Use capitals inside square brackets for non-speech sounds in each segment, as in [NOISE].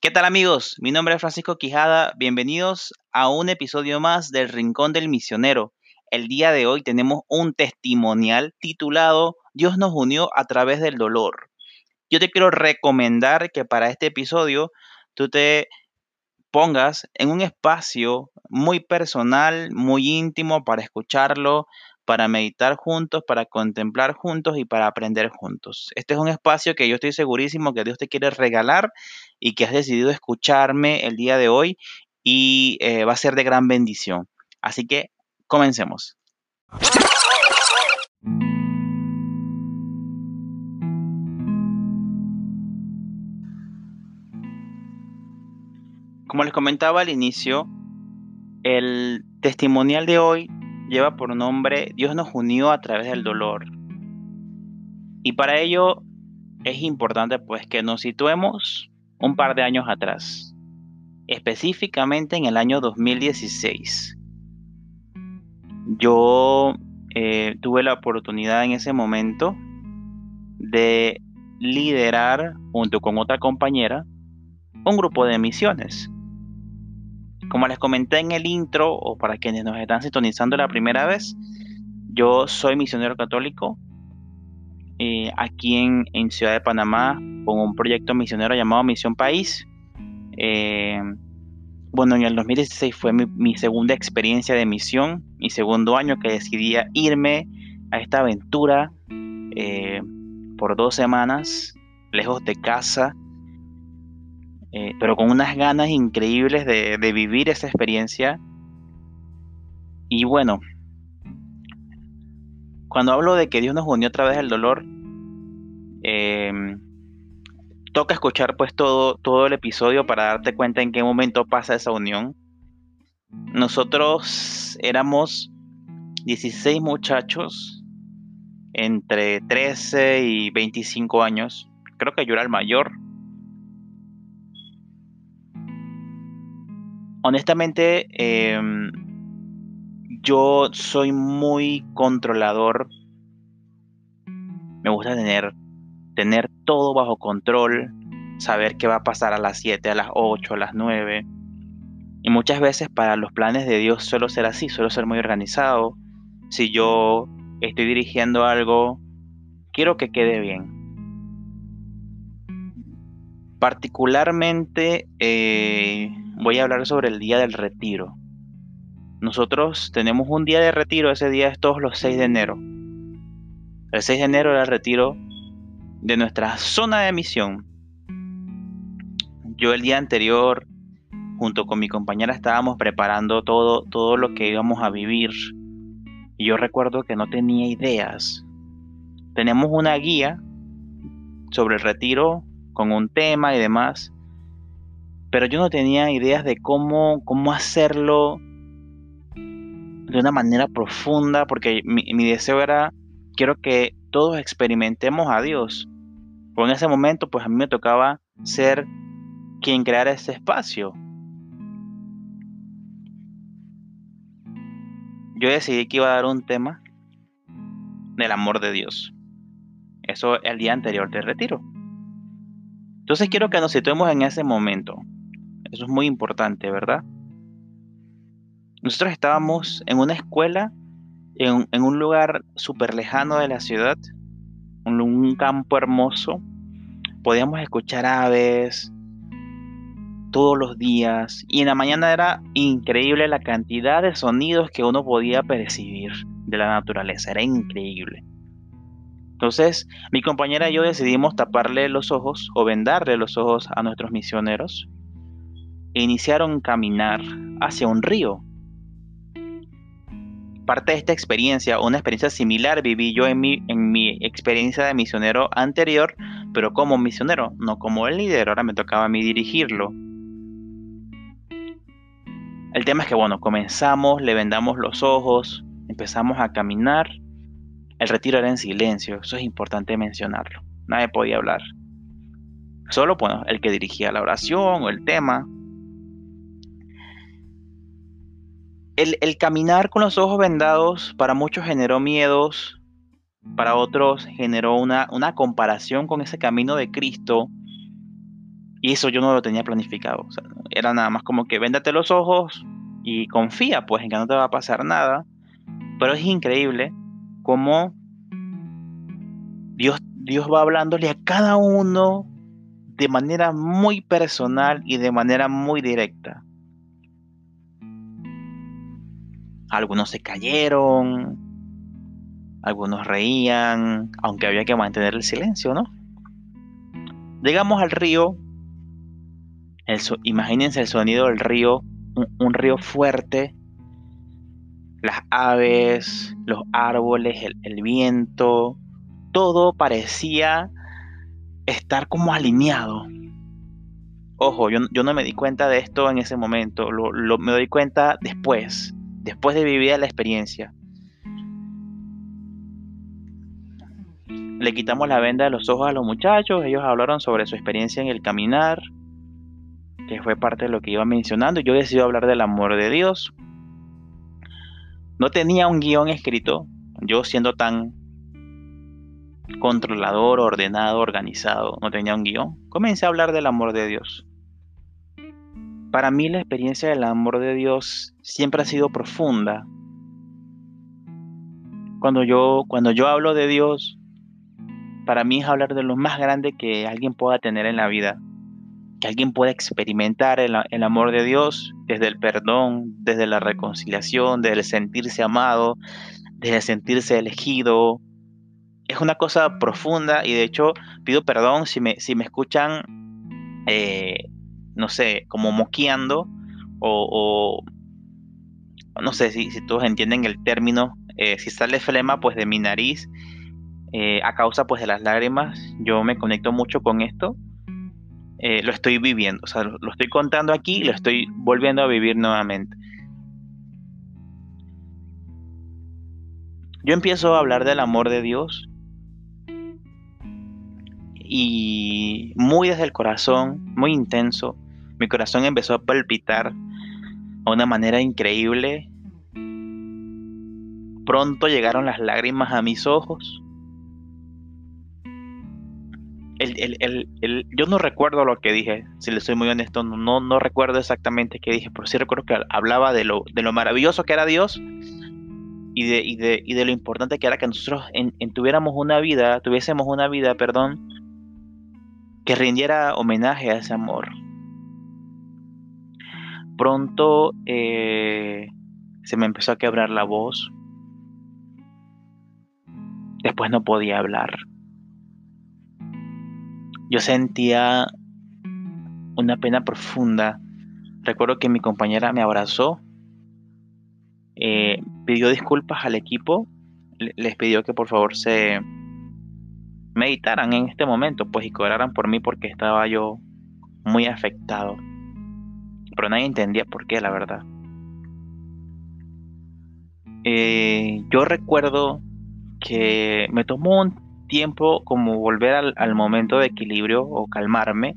¿Qué tal amigos? Mi nombre es Francisco Quijada. Bienvenidos a un episodio más del Rincón del Misionero. El día de hoy tenemos un testimonial titulado Dios nos unió a través del dolor. Yo te quiero recomendar que para este episodio tú te pongas en un espacio muy personal, muy íntimo para escucharlo, para meditar juntos, para contemplar juntos y para aprender juntos. Este es un espacio que yo estoy segurísimo que Dios te quiere regalar y que has decidido escucharme el día de hoy y eh, va a ser de gran bendición. Así que comencemos. Como les comentaba al inicio, el testimonial de hoy lleva por nombre Dios nos unió a través del dolor. Y para ello es importante pues que nos situemos un par de años atrás, específicamente en el año 2016. Yo eh, tuve la oportunidad en ese momento de liderar junto con otra compañera un grupo de misiones. Como les comenté en el intro, o para quienes nos están sintonizando la primera vez, yo soy misionero católico eh, aquí en, Ciudad de Panamá con un proyecto misionero llamado Misión País. Eh, bueno, en el 2016 fue mi, segunda experiencia de misión, mi segundo año que decidí irme a esta aventura eh, por dos semanas, lejos de casa, eh, pero con unas ganas increíbles de, vivir esa experiencia. Y bueno, cuando hablo de que Dios nos unió a través del dolor, eh, toca escuchar pues todo, todo el episodio para darte cuenta en qué momento pasa esa unión. Nosotros éramos 16 muchachos entre 13 y 25 años. Creo que yo era el mayor. Honestamente, em, yo soy muy controlador. Me gusta tener, tener todo bajo control, saber qué va a pasar a las 7, a las 8, a las 9. Y muchas veces para los planes de Dios suelo ser así, suelo ser muy organizado. Si yo estoy dirigiendo algo, quiero que quede bien. Particularmente eh, voy a hablar sobre el día del retiro. Nosotros tenemos un día de retiro, ese día es todos los 6 de enero. El 6 de enero era el retiro de nuestra zona de misión. Yo el día anterior, junto con mi compañera, estábamos preparando todo, todo lo que íbamos a vivir. Y yo recuerdo que no tenía ideas. Tenemos una guía sobre el retiro con un tema y demás pero yo no tenía ideas de cómo, cómo hacerlo de una manera profunda, porque mi, deseo era, quiero que todos experimentemos a Dios. O en ese momento, pues a mí me tocaba ser quien creara ese espacio. Yo decidí que iba a dar un tema del amor de Dios. Eso el día anterior del retiro. Entonces quiero que nos situemos en ese momento. Eso es muy importante, ¿verdad? Nosotros estábamos en una escuela, en, un lugar súper lejano de la ciudad, un, un campo hermoso. Podíamos escuchar aves todos los días y en la mañana era increíble la cantidad de sonidos que uno podía percibir de la naturaleza, era increíble. Entonces, mi compañera y yo decidimos taparle los ojos o vendarle los ojos a nuestros misioneros e iniciaron caminar hacia un río. Parte de esta experiencia, una experiencia similar viví yo en mi, en mi experiencia de misionero anterior, pero como misionero, no como el líder, ahora me tocaba a mí dirigirlo. El tema es que, bueno, comenzamos, le vendamos los ojos, empezamos a caminar. El retiro era en silencio, eso es importante mencionarlo. Nadie podía hablar. Solo, bueno, el que dirigía la oración o el tema, el, caminar con los ojos vendados para muchos generó miedos, para otros generó una, comparación con ese camino de Cristo. Y eso yo no lo tenía planificado. era nada más como que véndate los ojos y confía pues en que no te va a pasar nada. Pero es increíble cómo Dios, Dios va hablándole a cada uno de manera muy personal y de manera muy directa. Algunos se cayeron, algunos reían, aunque había que mantener el silencio, ¿no? Llegamos al río, imagínense el sonido del río, un, río fuerte, las aves, los árboles, el, viento, todo parecía estar como alineado. Ojo, yo, no me di cuenta de esto en ese momento, lo, me doy cuenta después, después de vivir la experiencia. Le quitamos la venda de los ojos a los muchachos, ellos hablaron sobre su experiencia en el caminar, que fue parte de lo que iba mencionando. Yo decidí hablar del amor de Dios. No tenía un guion escrito, yo siendo tan controlador, ordenado, organizado, no tenía un guion. Comencé a hablar del amor de Dios. Para mí la experiencia del amor de Dios siempre ha sido profunda. Cuando yo, cuando yo hablo de Dios, para mí es hablar de lo más grande que alguien pueda tener en la vida que alguien pueda experimentar el, amor de Dios desde el perdón, desde la reconciliación, desde el sentirse amado, desde sentirse elegido. Es una cosa profunda y de hecho pido perdón si me, si me escuchan, eh, no sé, como moqueando o, no sé si, si, todos entienden el término, eh, si sale flema pues de mi nariz eh, a causa pues de las lágrimas, yo me conecto mucho con esto eh, lo estoy viviendo. O sea, lo, estoy contando aquí lo estoy volviendo a vivir nuevamente. Yo empiezo a hablar del amor de Dios y muy desde el corazón, muy intenso, mi corazón empezó a palpitar a una manera increíble. Pronto llegaron las lágrimas a mis ojos el, yo no recuerdo lo que dije, si le soy muy honesto, no, no recuerdo exactamente qué dije, pero sí recuerdo que hablaba de lo, de lo maravilloso que era Dios y de, y de, y de lo importante que era que nosotros en, tuviéramos una vida, tuviésemos una vida, perdón, que rindiera homenaje a ese amor. Pronto eh, se me empezó a quebrar la voz. Después no podía hablar yo sentía una pena profunda. Recuerdo que mi compañera me abrazó, eh, pidió disculpas al equipo, les pidió que por favor se meditaran en este momento, pues y cobraran por mí porque estaba yo muy afectado. Pero nadie entendía por qué, la verdad. Eh, yo recuerdo que me tomó un tiempo como volver al, momento de equilibrio o calmarme,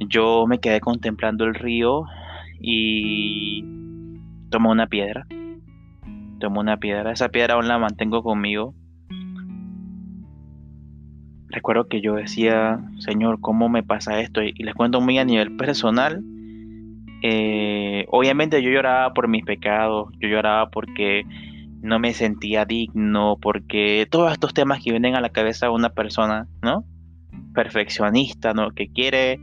yo me quedé contemplando el río y tomé una piedra. Tomé una piedra. Esa piedra aún la mantengo conmigo. Recuerdo que yo decía, Señor, ¿cómo me pasa esto? Y, les cuento muy a nivel personal. Eh, obviamente yo lloraba por mis pecados, yo lloraba porque no me sentía digno, porque todos estos temas que vienen a la cabeza de una persona, ¿no? Perfeccionista, ¿no? Que quiere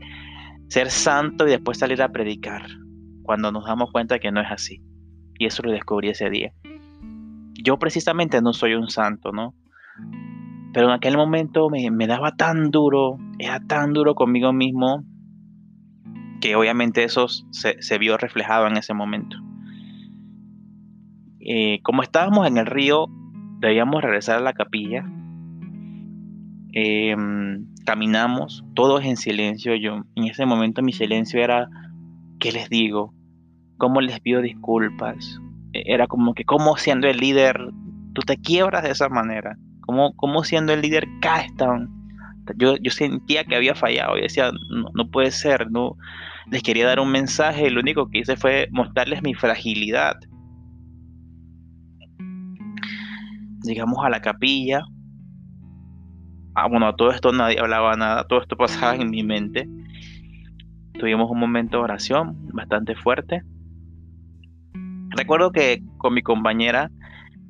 ser santo y después salir a predicar, cuando nos damos cuenta que no es así. Y eso lo descubrí ese día. Yo precisamente no soy un santo, ¿no? Pero en aquel momento me, daba tan duro, era tan duro conmigo mismo, que obviamente eso se vio reflejado en ese momento. Eh, como estábamos en el río, debíamos regresar a la capilla. Em, caminamos, todos en silencio. Yo, en ese momento, mi silencio era: ¿qué les digo? ¿Cómo les pido disculpas? E, era como que, ¿cómo siendo el líder tú te quiebras de esa manera? ¿Cómo, cómo siendo el líder caes tan.? Yo, yo sentía que había fallado y decía, no, no puede ser, no. Les quería dar un mensaje y lo único que hice fue mostrarles mi fragilidad llegamos a la capilla. Ah, bueno, todo esto nadie hablaba nada, todo esto pasaba en mi mente. tuvimos un momento de oración bastante fuerte. Recuerdo que con mi compañera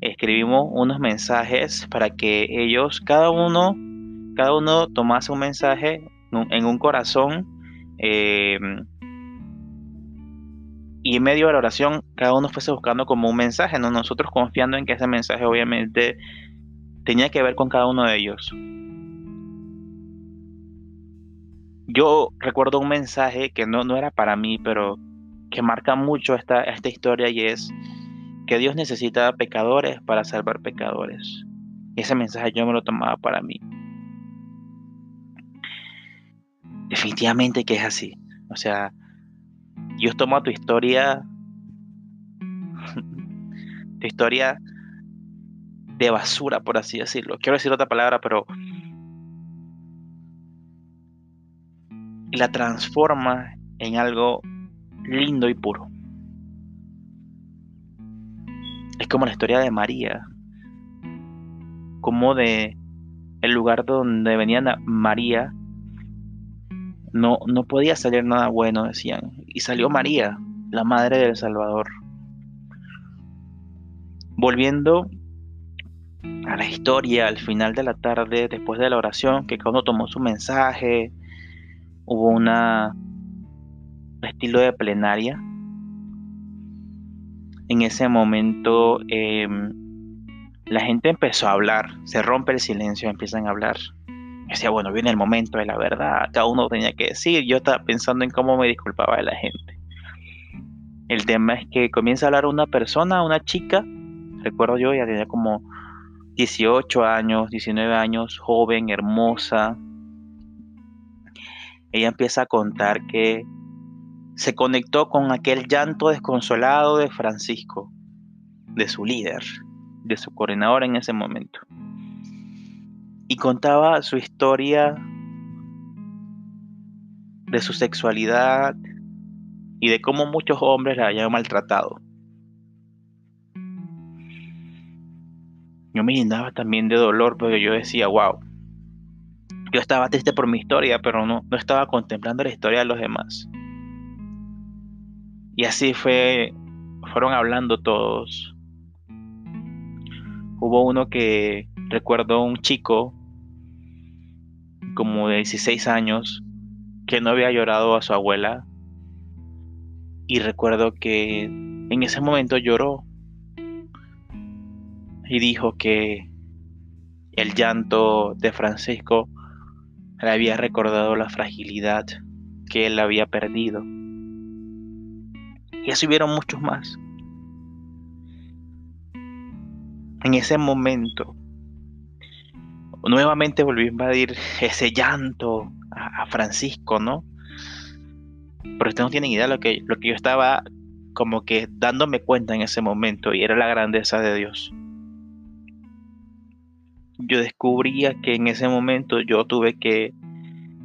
escribimos unos mensajes para que ellos, cada uno, cada uno tomase un mensaje en un corazón. Em, y en medio de la oración, cada uno fuese buscando como un mensaje, ¿no? nosotros confiando en que ese mensaje obviamente tenía que ver con cada uno de ellos. Yo recuerdo un mensaje que no, no era para mí, pero que marca mucho esta, esta historia y es que Dios necesita pecadores para salvar pecadores. Ese mensaje yo me lo tomaba para mí. Definitivamente que es así. O sea, Dios toma tu historia, [LAUGHS] tu historia de basura, por así decirlo. Quiero decir otra palabra, pero la transforma en algo lindo y puro. Es como la historia de María, como de el lugar donde venía María no, no podía salir nada bueno, decían. Y salió María, la madre del Salvador. Volviendo a la historia, al final de la tarde, después de la oración, que cuando tomó su mensaje, hubo una estilo de plenaria. En ese momento em, la gente empezó a hablar, se rompe el silencio, empiezan a hablar. Decía, bueno, viene el momento de la verdad, cada uno tenía que decir, yo estaba pensando en cómo me disculpaba de la gente. El tema es que comienza a hablar una persona, una chica, recuerdo yo, ya tenía como 18 años, 19 años, joven, hermosa, ella empieza a contar que se conectó con aquel llanto desconsolado de Francisco, de su líder, de su coordinador en ese momento. Y contaba su historia de su sexualidad y de cómo muchos hombres la habían maltratado. Yo me llenaba también de dolor porque yo decía, wow, yo estaba triste por mi historia, pero no, no estaba contemplando la historia de los demás. Y así fue, fueron hablando todos. Hubo uno que recuerdo un chico como de 16 años que no había llorado a su abuela y recuerdo que en ese momento lloró y dijo que el llanto de Francisco le había recordado la fragilidad que él había perdido. Y así hubieron muchos más. En ese momento, nuevamente volvió a invadir ese llanto a, Francisco, ¿no? Pero ustedes no tienen idea de lo que, lo que yo estaba como que dándome cuenta en ese momento y era la grandeza de Dios. Yo descubría que en ese momento yo tuve que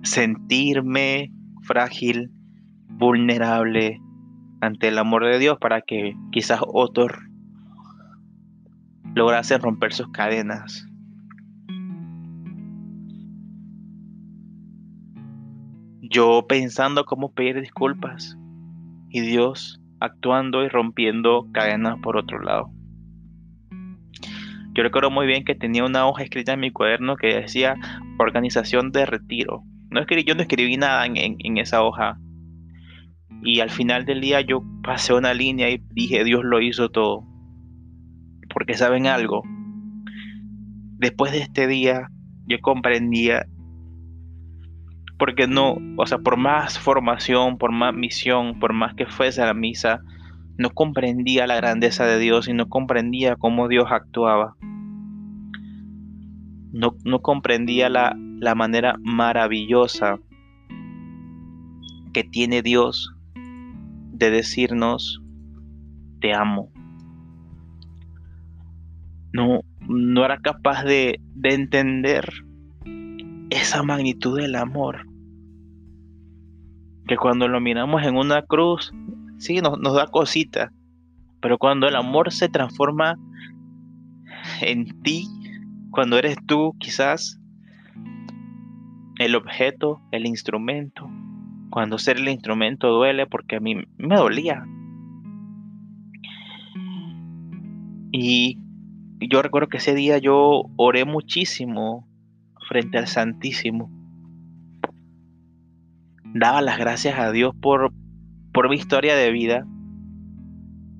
sentirme frágil, vulnerable ante el amor de Dios para que quizás otros lograsen romper sus cadenas. Yo pensando cómo pedir disculpas y Dios actuando y rompiendo cadenas por otro lado. Yo recuerdo muy bien que tenía una hoja escrita en mi cuaderno que decía organización de retiro. No escribí, yo no escribí nada en, esa hoja. Y al final del día yo pasé una línea y dije, Dios lo hizo todo. Porque saben algo, después de este día yo comprendía, porque no, o sea, por más formación, por más misión, por más que fuese a la misa, no comprendía la grandeza de Dios y no comprendía cómo Dios actuaba. No, no comprendía la, la manera maravillosa que tiene Dios de decirnos, te amo. No, no era capaz de, de entender esa magnitud del amor. Que cuando lo miramos en una cruz, sí, nos, nos da cosita. Pero cuando el amor se transforma en ti, cuando eres tú quizás el objeto, el instrumento, cuando ser el instrumento duele porque a mí me dolía. Y yo recuerdo que ese día yo oré muchísimo frente al Santísimo. Daba las gracias a Dios por, por mi historia de vida.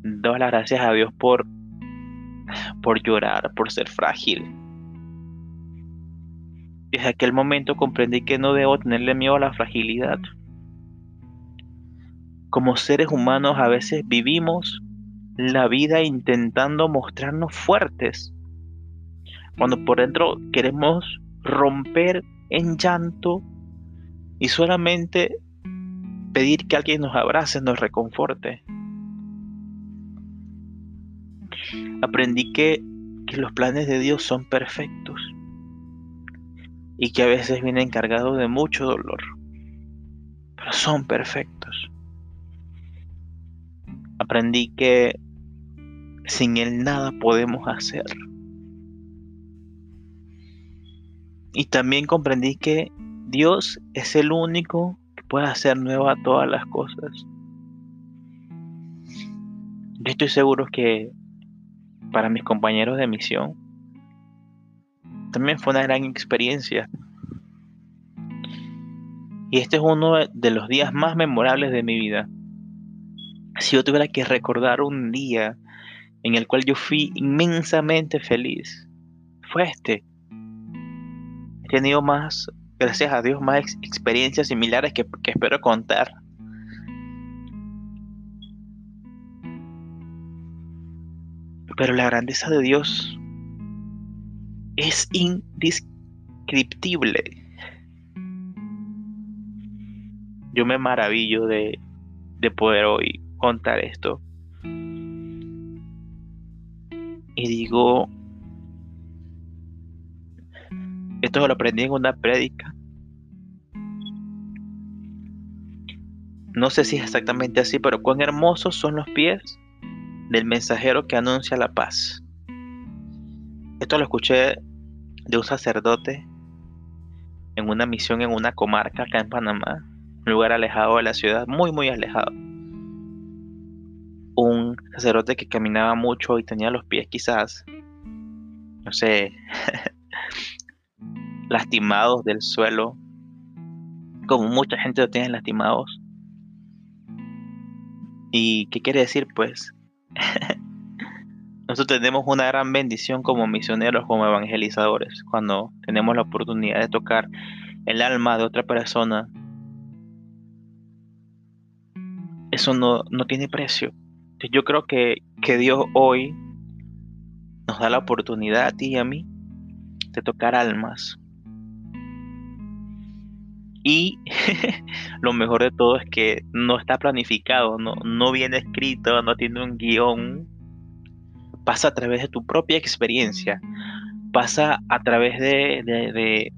Daba las gracias a Dios por, por llorar, por ser frágil. Desde aquel momento comprendí que no debo tenerle miedo a la fragilidad. Como seres humanos a veces vivimos la vida intentando mostrarnos fuertes, cuando por dentro queremos romper en llanto y solamente pedir que alguien nos abrace, nos reconforte. Aprendí que, que los planes de Dios son perfectos y que a veces vienen cargados de mucho dolor, pero son perfectos. Aprendí que sin Él nada podemos hacer. Y también comprendí que Dios es el único que puede hacer nueva todas las cosas. Yo estoy seguro que para mis compañeros de misión también fue una gran experiencia. Y este es uno de los días más memorables de mi vida. Si yo tuviera que recordar un día en el cual yo fui inmensamente feliz, fue este. Tenido más, gracias a Dios, más experiencias similares que, que espero contar. Pero la grandeza de Dios es indescriptible. Yo me maravillo de, de poder hoy contar esto. Y digo, esto lo aprendí en una prédica. No sé si es exactamente así, pero cuán hermosos son los pies del mensajero que anuncia la paz. Esto lo escuché de un sacerdote en una misión en una comarca acá en Panamá, un lugar alejado de la ciudad, muy, muy alejado. Un sacerdote que caminaba mucho y tenía los pies quizás, no sé, [LAUGHS] lastimados del suelo, como mucha gente lo tiene lastimados. ¿Y qué quiere decir? Pues [LAUGHS] nosotros tenemos una gran bendición como misioneros, como evangelizadores, cuando tenemos la oportunidad de tocar el alma de otra persona. Eso no, no tiene precio. Yo creo que, que Dios hoy nos da la oportunidad a ti y a mí de tocar almas, y [LAUGHS] lo mejor de todo es que no está planificado, no, no viene escrito, no tiene un guion. Pasa a través de tu propia experiencia. Pasa a través de, de, de,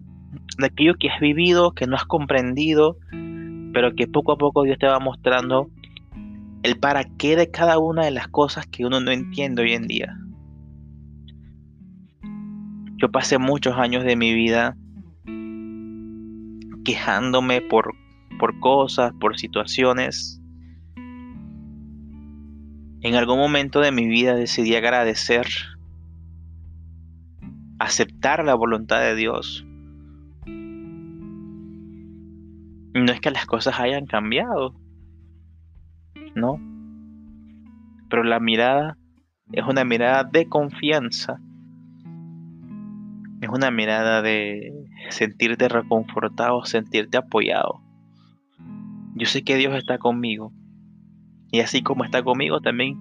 aquello que has vivido, que no has comprendido, pero que poco a poco Dios te va mostrando el para qué de cada una de las cosas que uno no entiende hoy en día. Yo pasé muchos años de mi vida quejándome por, por cosas, por situaciones. En algún momento de mi vida decidí agradecer, aceptar la voluntad de Dios. No es que las cosas hayan cambiado, no. Pero la mirada es una mirada de confianza. Es una mirada de sentirte reconfortado, sentirte apoyado. Yo sé que Dios está conmigo. Y así como está conmigo, también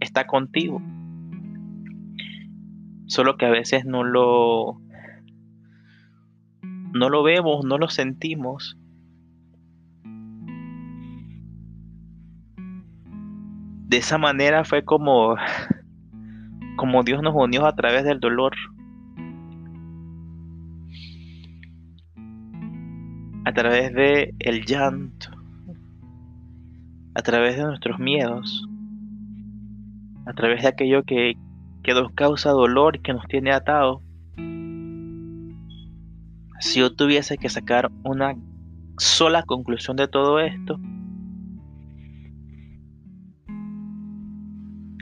está contigo. Solo que a veces no lo no lo vemos, no lo sentimos. De esa manera fue como como Dios nos unió a través del dolor. A través de el llanto, a través de nuestros miedos, a través de aquello que, que nos causa dolor y que nos tiene atado. Si yo tuviese que sacar una sola conclusión de todo esto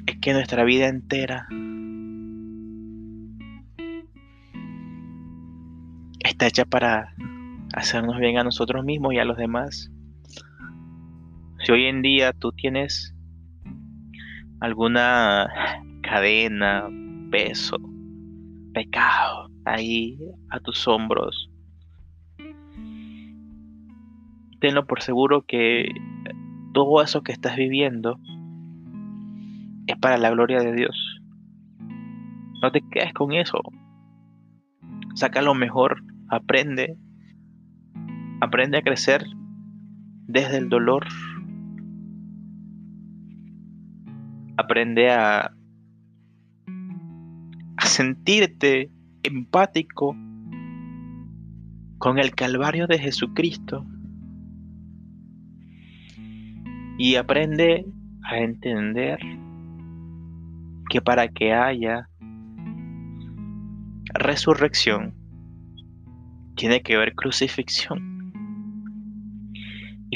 es que nuestra vida entera está hecha para hacernos bien a nosotros mismos y a los demás. Si hoy en día tú tienes alguna cadena, peso, pecado ahí a tus hombros, tenlo por seguro que todo eso que estás viviendo es para la gloria de Dios. No te quedes con eso. Saca lo mejor, aprende, aprende a crecer desde el dolor. Aprende a, sentirte empático con el Calvario de Jesucristo y aprende a entender que para que haya resurrección tiene que haber crucifixión.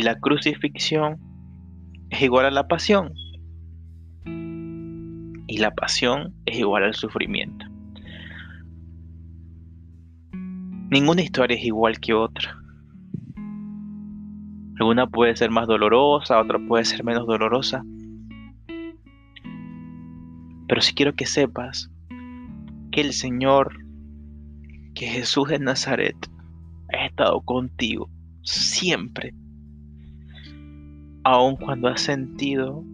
Y la crucifixión es igual a la pasión. Y la pasión es igual al sufrimiento. Ninguna historia es igual que otra. Alguna puede ser más dolorosa, otra puede ser menos dolorosa. Pero si quiero que sepas que el Señor, que Jesús de Nazaret, ha estado contigo siempre, aun cuando has sentido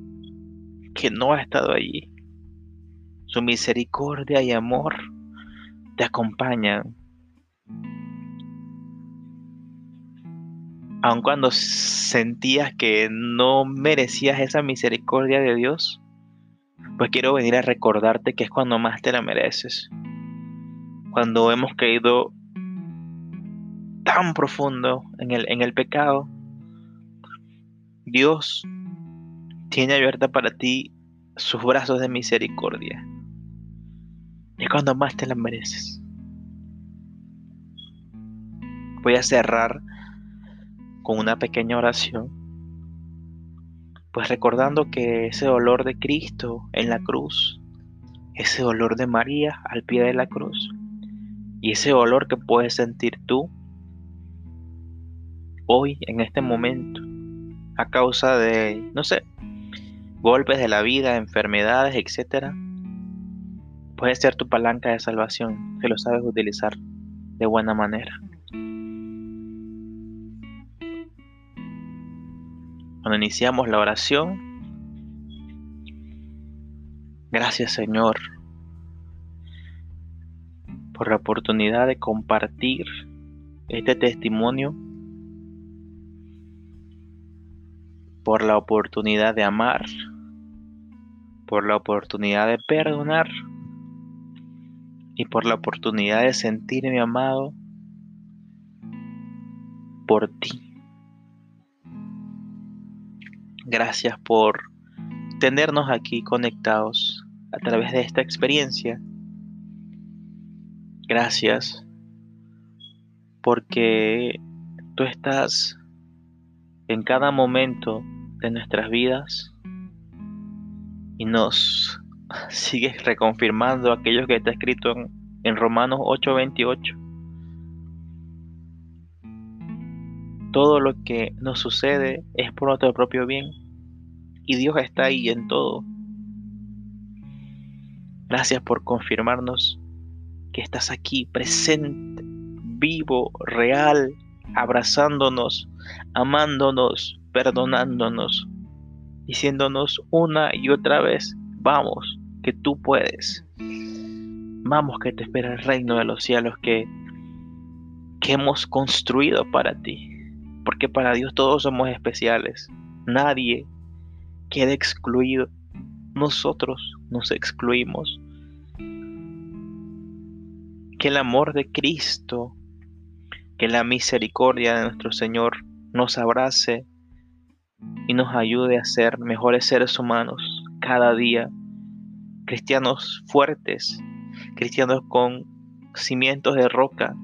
que no ha estado allí. Su misericordia y amor te acompañan aun cuando sentías que no merecías esa misericordia de Dios, pues quiero venir a recordarte que es cuando más te la mereces. Cuando hemos caído tan profundo en el, en el pecado, Dios tiene abierta para ti sus brazos de misericordia. Es cuando más te la mereces. Voy a cerrar con una pequeña oración, pues recordando que ese dolor de Cristo en la cruz, ese dolor de María al pie de la cruz, y ese dolor que puedes sentir tú hoy, en este momento, a causa de, no sé, golpes de la vida, enfermedades, etcétera, puede ser tu palanca de salvación si lo sabes utilizar de buena manera. Cuando iniciamos la oración, gracias Señor por la oportunidad de compartir este testimonio, por la oportunidad de amar, por la oportunidad de perdonar y por la oportunidad de sentirme amado por ti. Gracias por tenernos aquí conectados a través de esta experiencia. Gracias porque tú estás en cada momento de nuestras vidas y nos [LAUGHS] sigues reconfirmando aquello que está escrito en, en Romanos 8:28. todo lo que nos sucede es por nuestro propio bien y Dios está ahí en todo. Gracias por confirmarnos que estás aquí presente, vivo, real, abrazándonos, amándonos, perdonándonos, diciéndonos una y otra vez, vamos, que tú puedes. Vamos que te espera el reino de los cielos que, que hemos construido para ti porque para Dios todos somos especiales. Nadie queda excluido. Nosotros nos excluimos. Que el amor de Cristo, que la misericordia de nuestro Señor nos abrace y nos ayude a ser mejores seres humanos cada día. Cristianos fuertes, cristianos con cimientos de roca,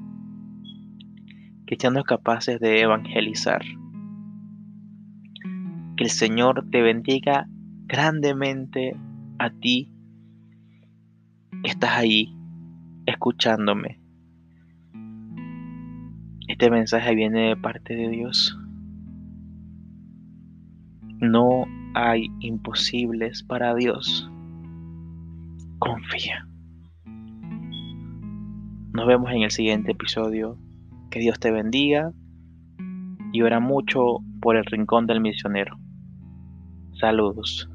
cristianos capaces de evangelizar. Que el Señor te bendiga grandemente a ti que estás ahí escuchándome. Este mensaje viene de parte de Dios. No hay imposibles para Dios. Confía. Nos vemos en el siguiente episodio. Que Dios te bendiga y ora mucho por el rincón del misionero. Saludos.